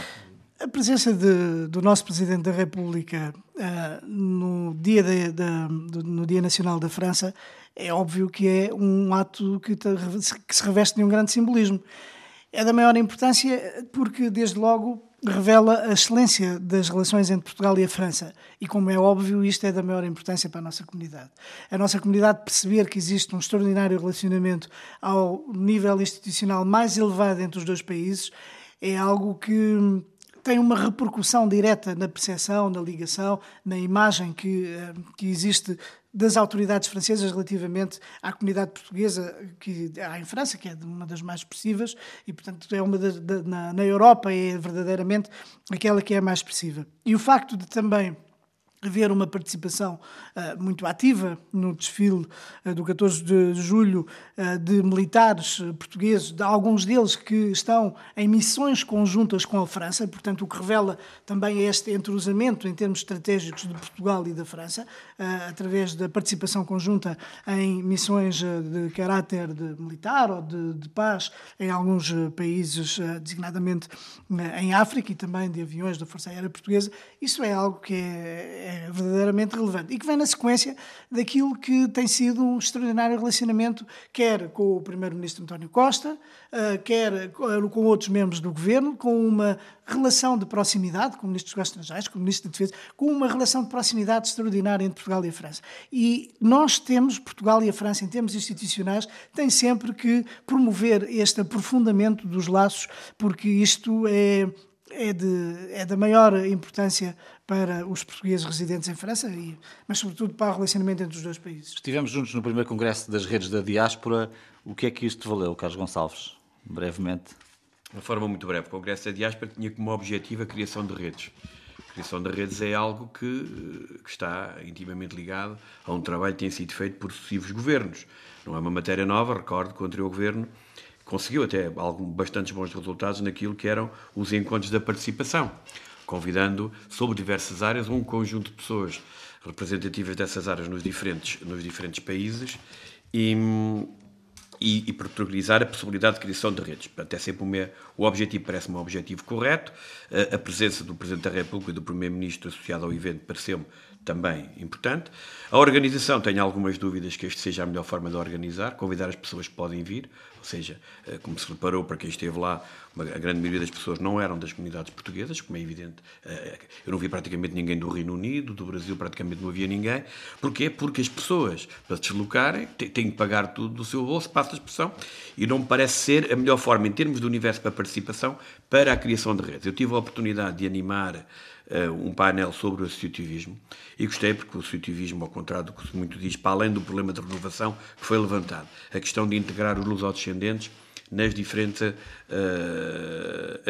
A presença de, do nosso Presidente da República uh, no, dia de, de, no Dia Nacional da França é óbvio que é um ato que, te, que se reveste de um grande simbolismo. É da maior importância porque, desde logo, revela a excelência das relações entre Portugal e a França. E, como é óbvio, isto é da maior importância para a nossa comunidade. A nossa comunidade perceber que existe um extraordinário relacionamento ao nível institucional mais elevado entre os dois países é algo que tem uma repercussão direta na percepção, na ligação, na imagem que, eh, que existe das autoridades francesas relativamente à comunidade portuguesa que há em França, que é uma das mais expressivas, e, portanto, é uma na, na Europa é verdadeiramente aquela que é mais expressiva. E o facto de também haver uma participação uh, muito ativa no desfile uh, do 14 de julho uh, de militares portugueses, de alguns deles que estão em missões conjuntas com a França, portanto, o que revela também este entrosamento em termos estratégicos de Portugal e da França, através da participação conjunta em missões de caráter de militar ou de, de paz em alguns países, designadamente em África e também de aviões da Força Aérea Portuguesa. Isso é algo que é, é é verdadeiramente relevante e que vem na sequência daquilo que tem sido um extraordinário relacionamento, quer com o Primeiro-Ministro António Costa, eh, quer com outros membros do governo, com uma relação de proximidade com o Ministro dos Negócios Estrangeiros, com o Ministro da Defesa, com uma relação de proximidade extraordinária entre Portugal e a França. E nós temos, Portugal e a França, em termos institucionais, têm sempre que promover este aprofundamento dos laços, porque isto é é, de, é da maior importância para os portugueses residentes em França, e, mas sobretudo para o relacionamento entre os dois países. Estivemos juntos no primeiro congresso das redes da diáspora. O que é que isto valeu, Carlos Gonçalves? Brevemente. De uma forma muito breve, o Congresso da Diáspora tinha como objetivo a criação de redes. A criação de redes é algo que, que, está intimamente ligado a um trabalho que tem sido feito por sucessivos governos. Não é uma matéria nova, recordo que o anterior governo conseguiu até algum, bastantes bons resultados naquilo que eram os encontros da participação, convidando sobre diversas áreas um conjunto de pessoas representativas dessas áreas nos diferentes, nos diferentes países e, e, e protagonizar a possibilidade de criação de redes. Portanto, é sempre uma, o objetivo parece-me um objetivo correto. A, a, presença do Presidente da República e do Primeiro-Ministro associado ao evento pareceu-me também importante. A organização, tenho algumas dúvidas que este seja a melhor forma de organizar, convidar as pessoas que podem vir, ou seja, eh, como se reparou para quem esteve lá, a grande maioria das pessoas não eram das comunidades portuguesas, como é evidente. Eh, eu não vi praticamente ninguém do Reino Unido, do Brasil praticamente não havia ninguém. Porquê? Porque as pessoas, para se deslocarem, têm que pagar tudo do seu bolso, passa a expressão, e não me parece ser a melhor forma, em termos de universo para participação, para a criação de redes. Eu tive a oportunidade de animar um painel sobre o associativismo e gostei porque o associativismo, ao contrário do que se muito diz, para além do problema de renovação que foi levantado, a questão de integrar os lusodescendentes nas diferentes uh,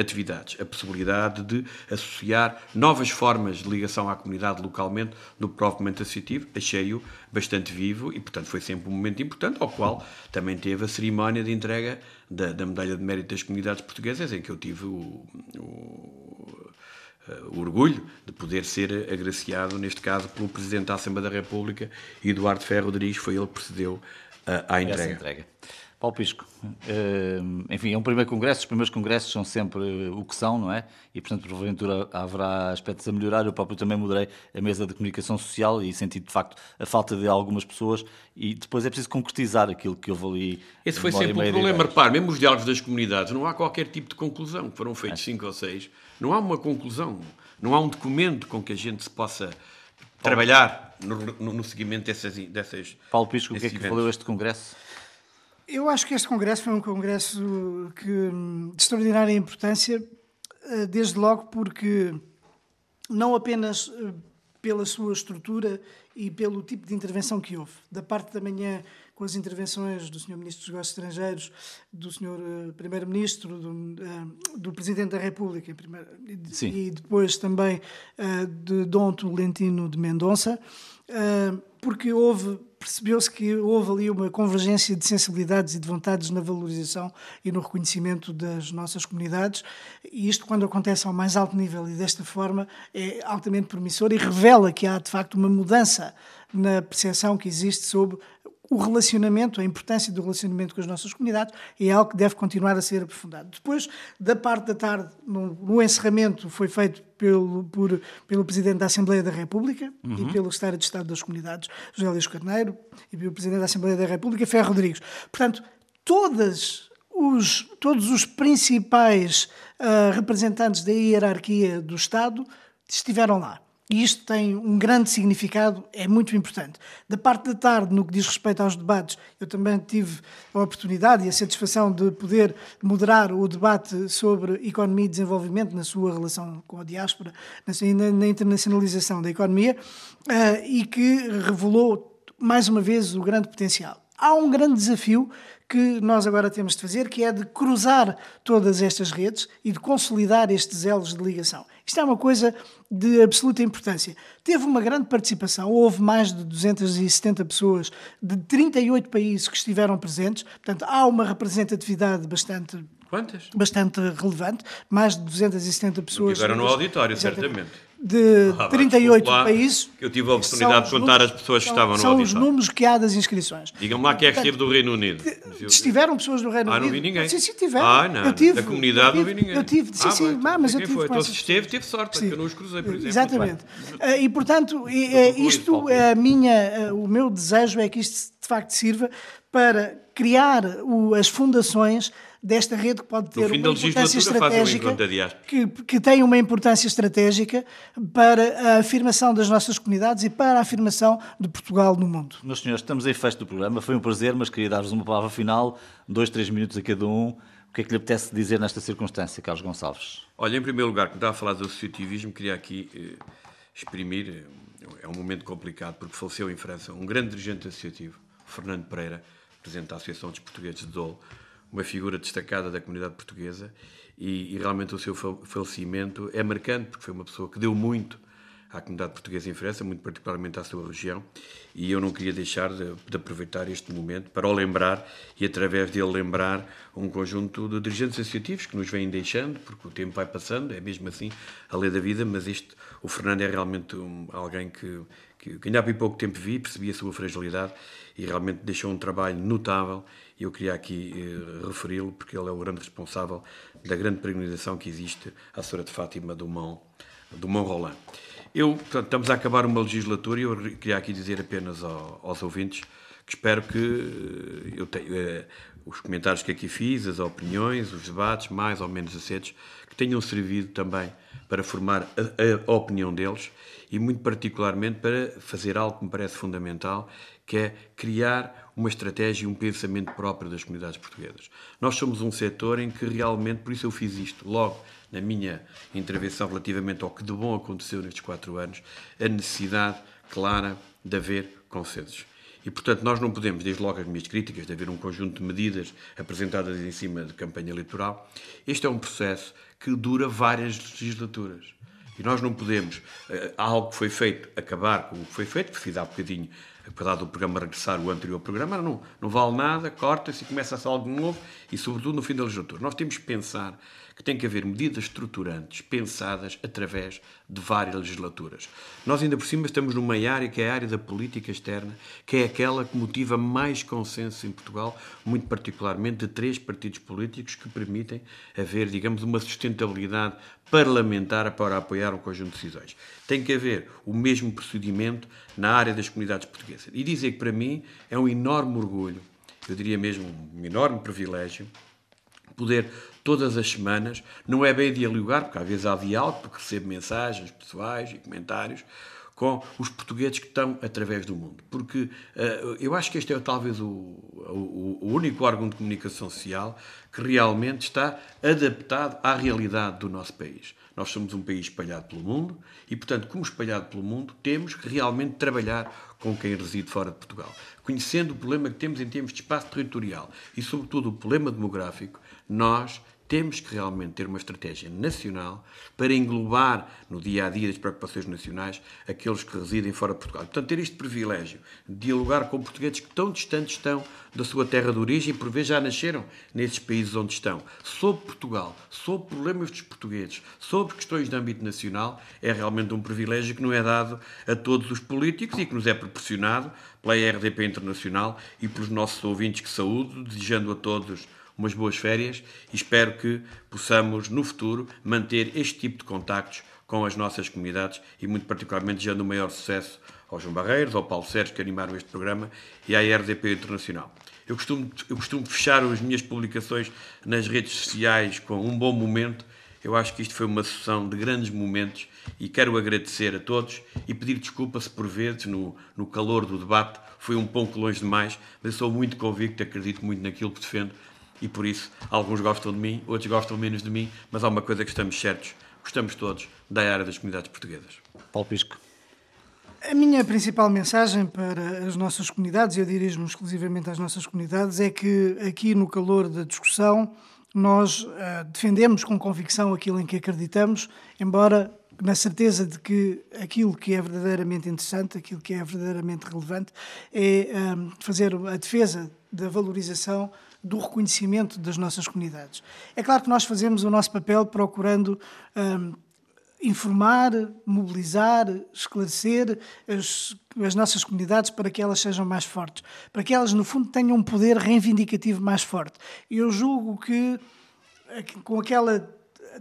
atividades. A possibilidade de associar novas formas de ligação à comunidade localmente no próprio momento associativo, achei-o bastante vivo e, portanto, foi sempre um momento importante, ao qual também teve a cerimónia de entrega da, da Medalha de Mérito das Comunidades Portuguesas, em que eu tive o o orgulho de poder ser agraciado, neste caso, pelo Presidente da Assembleia da República, Eduardo Ferro Rodrigues, foi ele que procedeu à entrega. Entrega. Paulo Pisco, eh, enfim, é um primeiro congresso, os primeiros congressos são sempre o que são, não é? E, portanto, porventura haverá aspectos a melhorar. Eu próprio também moderei a mesa de comunicação social e senti, de facto, a falta de algumas pessoas e depois é preciso concretizar aquilo que houve ali. Esse foi sempre o problema. Repare, mesmo os diálogos das comunidades, não há qualquer tipo de conclusão. Foram feitos é. cinco ou seis. Não há uma conclusão. Não há um documento com que a gente se possa trabalhar no, no, no seguimento dessas, dessas Paulo Pisco, o que é que valeu este congresso? Eu acho que este congresso foi um congresso que, de extraordinária importância, eh, desde logo porque não apenas eh, pela sua estrutura e pelo tipo de intervenção que houve. Da parte da manhã, com as intervenções do Sr. Ministro dos Negócios Estrangeiros, do Sr. Eh, Primeiro-Ministro, do, uh, do, Presidente da República primeiro, e depois também uh, de Dom Tolentino de Mendonça, porque houve percebeu-se que houve ali uma convergência de sensibilidades e de vontades na valorização e no reconhecimento das nossas comunidades, e isto, quando acontece ao mais alto nível e desta forma, é altamente promissor e revela que há, de facto, uma mudança na percepção que existe sobre o relacionamento, a importância do relacionamento com as nossas comunidades, é algo que deve continuar a ser aprofundado. Depois, da parte da tarde, no, no encerramento, foi feito pelo, por, pelo Presidente da Assembleia da República uhum. e pelo Secretário de Estado das Comunidades, José Luís Carneiro, e pelo Presidente da Assembleia da República, Ferro Rodrigues. Portanto, todas os, todos os principais uh, representantes da hierarquia do Estado estiveram lá. E isto tem um grande significado, é muito importante. Da parte da tarde, no que diz respeito aos debates, eu também tive a oportunidade e a satisfação de poder moderar o debate sobre economia e desenvolvimento na sua relação com a diáspora, na, na internacionalização da economia, uh, e que revelou mais uma vez o grande potencial. Há um grande desafio que nós agora temos de fazer, que é de cruzar todas estas redes e de consolidar estes elos de ligação. Isto é uma coisa de absoluta importância. Teve uma grande participação, houve mais de 270 pessoas de 38 países que estiveram presentes, portanto, há uma representatividade bastante Quantas? Bastante relevante, mais de 270 pessoas. Agora no auditório, certamente de ah, 38 lá, países. Eu tive a oportunidade de contar números, as pessoas que são, estavam no São os números que há das inscrições. Digam-me lá quem é que esteve do Reino Unido. Estiveram pessoas do Reino ah, Unido. Ah, não vi ninguém. Sim, sim, tiveram. Ah, não. Eu tive, da comunidade eu tive, não vi ninguém. Eu tive, sim, ah, sim, bem, mas eu tive. Foi? Então se esteve, teve sorte, porque eu não os cruzei, por exemplo. Exatamente. Uh, e, portanto, isto, a minha, o meu desejo é que isto, de facto, sirva para criar as fundações desta rede que pode ter uma importância estratégica que, que tem uma importância estratégica para a afirmação das nossas comunidades e para a afirmação de Portugal no mundo. Meus senhores, estamos em fecho do programa. Foi um prazer, mas queria dar-vos uma palavra final, dois, três minutos a cada um. O que é que lhe apetece dizer nesta circunstância, Carlos Gonçalves? Olha, em primeiro lugar, como estava a falar do associativismo, queria aqui eh, exprimir, eh, é um momento complicado, porque faleceu em França um grande dirigente associativo, Fernando Pereira, presidente da Associação dos Portugueses de Dole, uma figura destacada da comunidade portuguesa e, e, realmente o seu falecimento é marcante, porque foi uma pessoa que deu muito à comunidade portuguesa em França, muito particularmente à sua região, e eu não queria deixar de, de, aproveitar este momento para o lembrar e, através dele, lembrar um conjunto de dirigentes associativos que nos vêm deixando, porque o tempo vai passando, é mesmo assim a lei da vida, mas este, o Fernando é realmente um, alguém que, que, que ainda há pouco tempo vi, percebi a sua fragilidade e realmente deixou um trabalho notável e eu queria aqui eh, referi-lo porque ele é o grande responsável da grande peregrinação que existe à Senhora de Fátima do Mont, do Mont Roland. Eu, portanto, estamos a acabar uma legislatura e eu queria aqui dizer apenas ao, aos ouvintes que espero que eh, eu eh, os comentários que aqui fiz, as opiniões, os debates, mais ou menos acetos, que tenham servido também para formar a, a opinião deles e, muito particularmente, para fazer algo que me parece fundamental, que é criar uma estratégia e um pensamento próprio das comunidades portuguesas. Nós somos um setor em que realmente, por isso eu fiz isto logo na minha intervenção relativamente ao que de bom aconteceu nestes quatro anos, a necessidade clara de haver consensos. E, portanto, nós não podemos, desde logo as minhas críticas, de haver um conjunto de medidas apresentadas em cima de campanha eleitoral. Este é um processo que dura várias legislaturas. E nós não podemos, uh, algo que foi feito, acabar com o que foi feito, porque há bocadinho apesar do programa regressar o anterior programa, não, não vale nada, corta-se e começa-se algo novo e, sobretudo, no fim da legislatura. Nós temos que pensar que tem que haver medidas estruturantes pensadas através de várias legislaturas. Nós, ainda por cima, estamos numa área que é a área da política externa, que é aquela que motiva mais consenso em Portugal, muito particularmente de três partidos políticos que permitem haver, digamos, uma sustentabilidade parlamentar para apoiar um conjunto de decisões. Tem que haver o mesmo procedimento na área das comunidades portuguesas. E dizer que, para mim, é um enorme orgulho, eu diria mesmo um enorme privilégio, poder todas as semanas, não é bem dialogar, porque às vezes há diálogo, porque recebo mensagens pessoais e comentários, com os portugueses que estão através do mundo. Porque uh, eu acho que este é talvez o, o, o, único órgão de comunicação social que realmente está adaptado à realidade do nosso país. Nós somos um país espalhado pelo mundo e, portanto, como espalhado pelo mundo, temos que realmente trabalhar com quem reside fora de Portugal. Conhecendo o problema que temos em termos de espaço territorial e, sobretudo, o problema demográfico, nós temos que realmente ter uma estratégia nacional para englobar no dia a dia das preocupações nacionais aqueles que residem fora de Portugal. Portanto, ter este privilégio de dialogar com portugueses que tão distantes estão da sua terra de origem por vezes já nasceram nesses países onde estão, sobre Portugal, sobre problemas dos portugueses, sobre questões de âmbito nacional, é realmente um privilégio que não é dado a todos os políticos e que nos é proporcionado pela RDP Internacional e pelos nossos ouvintes que saúdo, desejando a todos umas boas férias e espero que possamos, no futuro, manter este tipo de contactos com as nossas comunidades e, muito particularmente, desejando o maior sucesso ao João Barreiros, ao Paulo Sérgio, que animaram este programa, e à RDP Internacional. Eu costumo, eu costumo fechar as minhas publicações nas redes sociais com um bom momento. Eu acho que isto foi uma sessão de grandes momentos e quero agradecer a todos e pedir desculpa se por vezes, no, no calor do debate, foi um pouco longe demais, mas sou muito convicto, acredito muito naquilo que defendo e por isso alguns gostam de mim, outros gostam menos de mim, mas há uma coisa que estamos certos, gostamos todos da área das comunidades portuguesas. Paulo Pisco. A minha principal mensagem para as nossas comunidades, e eu dirijo-me exclusivamente às nossas comunidades, é que aqui no calor da discussão nós uh, defendemos com convicção aquilo em que acreditamos, embora na certeza de que aquilo que é verdadeiramente interessante, aquilo que é verdadeiramente relevante, é um, eh, fazer a defesa da valorização do reconhecimento das nossas comunidades. É claro que nós fazemos o nosso papel procurando um, informar, mobilizar, esclarecer as, as, nossas comunidades para que elas sejam mais fortes, para que elas, no fundo, tenham um poder reivindicativo mais forte. Eu julgo que, com aquela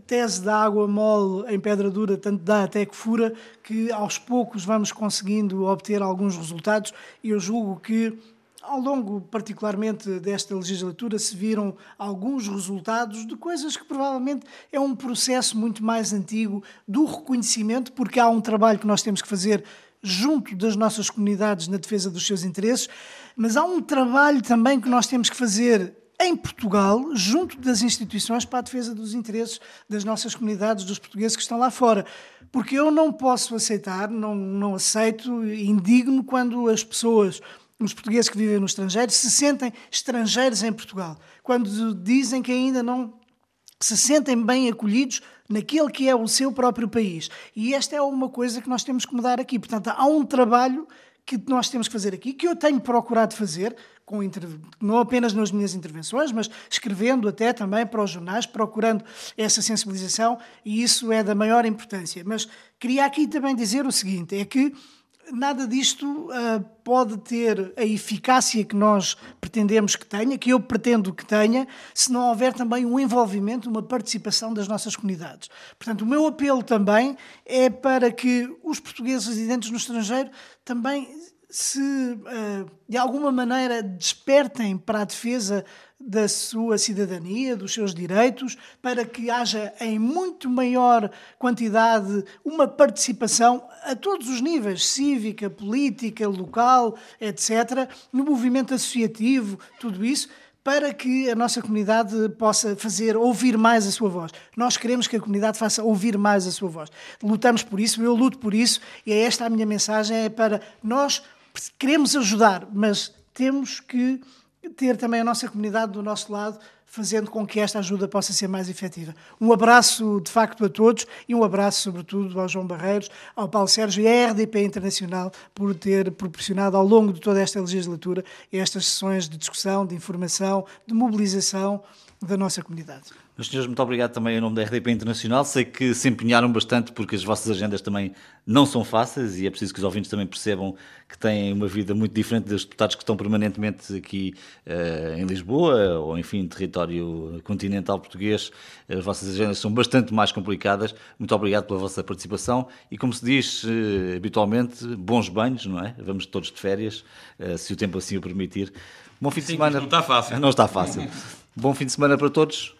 tese da água mole em pedra dura, tanto dá até que fura, que aos poucos vamos conseguindo obter alguns resultados, e eu julgo que ao longo, particularmente, desta legislatura, se viram alguns resultados de coisas que provavelmente é um processo muito mais antigo do reconhecimento, porque há um trabalho que nós temos que fazer junto das nossas comunidades na defesa dos seus interesses, mas há um trabalho também que nós temos que fazer em Portugal, junto das instituições para a defesa dos interesses das nossas comunidades, dos portugueses que estão lá fora. Porque eu não posso aceitar, não, não aceito, indigno quando as pessoas os portugueses que vivem no estrangeiro se sentem estrangeiros em Portugal, quando dizem que ainda não se sentem bem acolhidos naquele que é o seu próprio país. E esta é uma coisa que nós temos que mudar aqui. Portanto, há um trabalho que nós temos que fazer aqui, que eu tenho procurado fazer, com, não apenas nas minhas intervenções, mas escrevendo até também para os jornais, procurando essa sensibilização, e isso é da maior importância. Mas queria aqui também dizer o seguinte: é que nada disto uh, pode ter a eficácia que nós pretendemos que tenha, que eu pretendo que tenha, se não houver também um envolvimento, uma participação das nossas comunidades. Portanto, o meu apelo também é para que os portugueses residentes no estrangeiro também se, uh, de alguma maneira, despertem para a defesa da sua cidadania, dos seus direitos, para que haja em muito maior quantidade uma participação a todos os níveis, cívica, política, local, etc., no movimento associativo, tudo isso, para que a nossa comunidade possa fazer ouvir mais a sua voz. Nós queremos que a comunidade faça ouvir mais a sua voz. Lutamos por isso, eu luto por isso, e é esta a minha mensagem, é para nós queremos ajudar, mas temos que ter também a nossa comunidade do nosso lado, fazendo com que esta ajuda possa ser mais efetiva. Um abraço, de facto, a todos e um abraço, sobretudo, ao João Barreiros, ao Paulo Sérgio e à RDP Internacional por ter proporcionado ao longo de toda esta legislatura estas sessões de discussão, de informação, de mobilização da nossa comunidade. Meus senhores, muito obrigado também em nome da RDP Internacional. Sei que se empenharam bastante porque as vossas agendas também não são fáceis e é preciso que os ouvintes também percebam que têm uma vida muito diferente dos deputados que estão permanentemente aqui uh, em Lisboa ou, enfim, território continental português. As vossas agendas são bastante mais complicadas. Muito obrigado pela vossa participação e, como se diz uh, habitualmente, bons banhos, não é? Vamos todos de férias, uh, se o tempo assim o permitir. Bom fim de Sim, semana. Não está fácil. Não está fácil. Bom fim de semana para todos